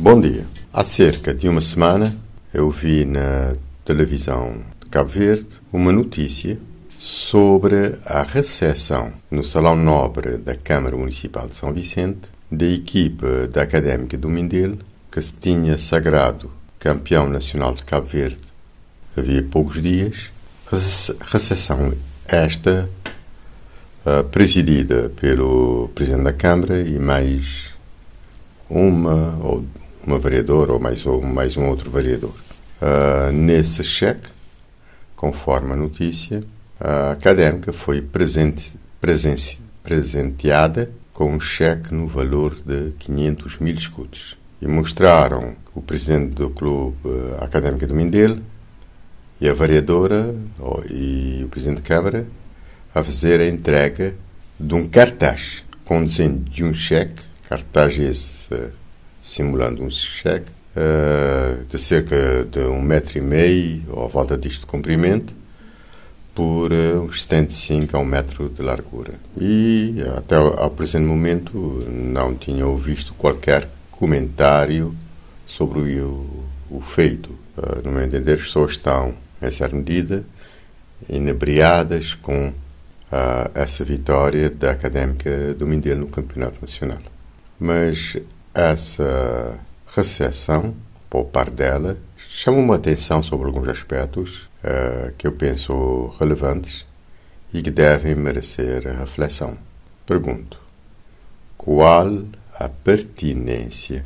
Bom dia. Há cerca de uma semana eu vi na televisão de Cabo Verde uma notícia sobre a recepção no Salão Nobre da Câmara Municipal de São Vicente da equipe da Académica do Mindelo que se tinha sagrado campeão nacional de Cabo Verde havia poucos dias. Recepção esta uh, presidida pelo Presidente da Câmara e mais uma ou uma vereadora ou mais, ou mais um outro vereador. Uh, nesse cheque, conforme a notícia, a académica foi presente, presenteada com um cheque no valor de 500 mil escudos. E mostraram o presidente do clube uh, académico do Mindelo e a vereadora oh, e o presidente de Câmara a fazer a entrega de um cartaz com desenho de um cheque, cartaz esse uh, simulando um cheque, uh, de cerca de um metro e meio, ou à volta disto de comprimento, por uh, uns 75 a um metro de largura. E até ao presente momento não tinham visto qualquer comentário sobre o, o feito. Uh, no meu entender, as pessoas estão, nessa medida, inebriadas com uh, essa vitória da Académica do Mindelo no Campeonato Nacional. Mas essa recepção, por parte dela, chama uma atenção sobre alguns aspectos uh, que eu penso relevantes e que devem merecer reflexão. Pergunto: qual a pertinência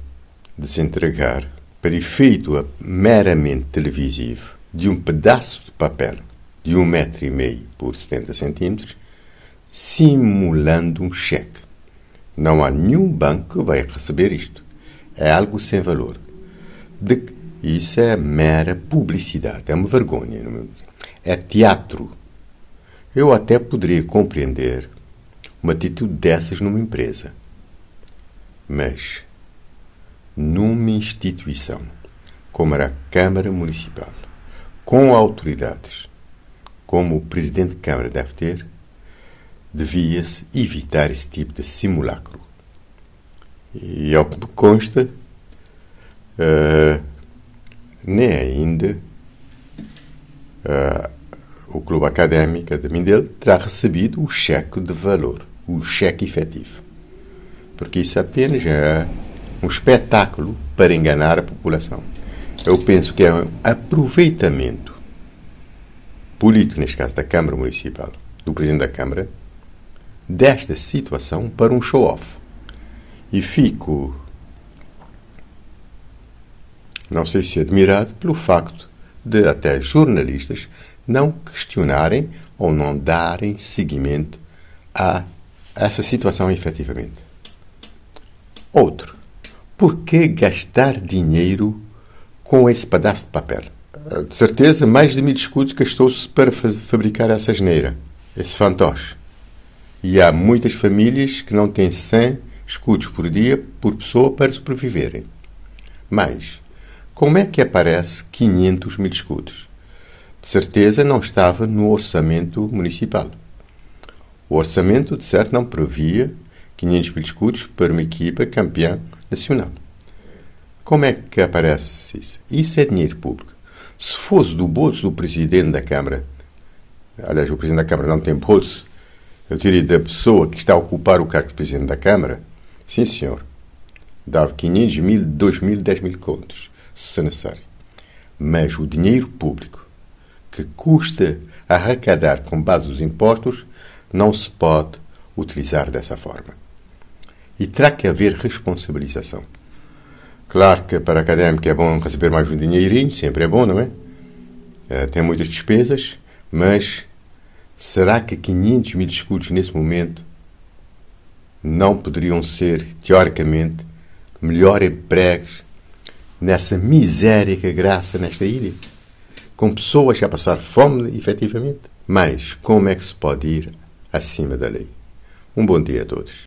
de se entregar, para efeito meramente televisivo, de um pedaço de papel de um metro e meio por 70 centímetros, simulando um cheque. Não há nenhum banco que vai receber isto. É algo sem valor. De, isso é mera publicidade. É uma vergonha. É teatro. Eu até poderia compreender uma atitude dessas numa empresa. Mas numa instituição como era a Câmara Municipal, com autoridades, como o Presidente de Câmara deve ter, devia-se evitar esse tipo de simulacro. E ao que me consta, uh, nem ainda uh, o Clube Académico de Mindelo terá recebido o cheque de valor, o cheque efetivo. Porque isso apenas é um espetáculo para enganar a população. Eu penso que é um aproveitamento político, neste caso da Câmara Municipal, do Presidente da Câmara, desta situação para um show-off. E fico, não sei se admirado, pelo facto de até jornalistas não questionarem ou não darem seguimento a essa situação efetivamente. Outro, por que gastar dinheiro com esse pedaço de papel? De certeza, mais de mil escudos gastou-se para fabricar essa geneira, esse fantoche. E há muitas famílias que não têm 100 escudos por dia por pessoa para sobreviverem. Mas, como é que aparece 500 mil escudos? De certeza não estava no orçamento municipal. O orçamento, de certo, não previa 500 mil escudos para uma equipa campeã nacional. Como é que aparece isso? Isso é dinheiro público. Se fosse do bolso do presidente da Câmara, aliás, o presidente da Câmara não tem bolso, eu diria da pessoa que está a ocupar o cargo de Presidente da Câmara, sim senhor, dava 500 mil, 2 mil, 10 mil contos, se necessário. Mas o dinheiro público que custa arrecadar com base dos impostos não se pode utilizar dessa forma. E terá que haver responsabilização. Claro que para académico é bom receber mais um dinheirinho, sempre é bom, não é? é tem muitas despesas, mas Será que 500 mil escudos nesse momento não poderiam ser, teoricamente, melhor empregos nessa miséria que graça nesta ilha? Com pessoas a passar fome, efetivamente? Mas como é que se pode ir acima da lei? Um bom dia a todos.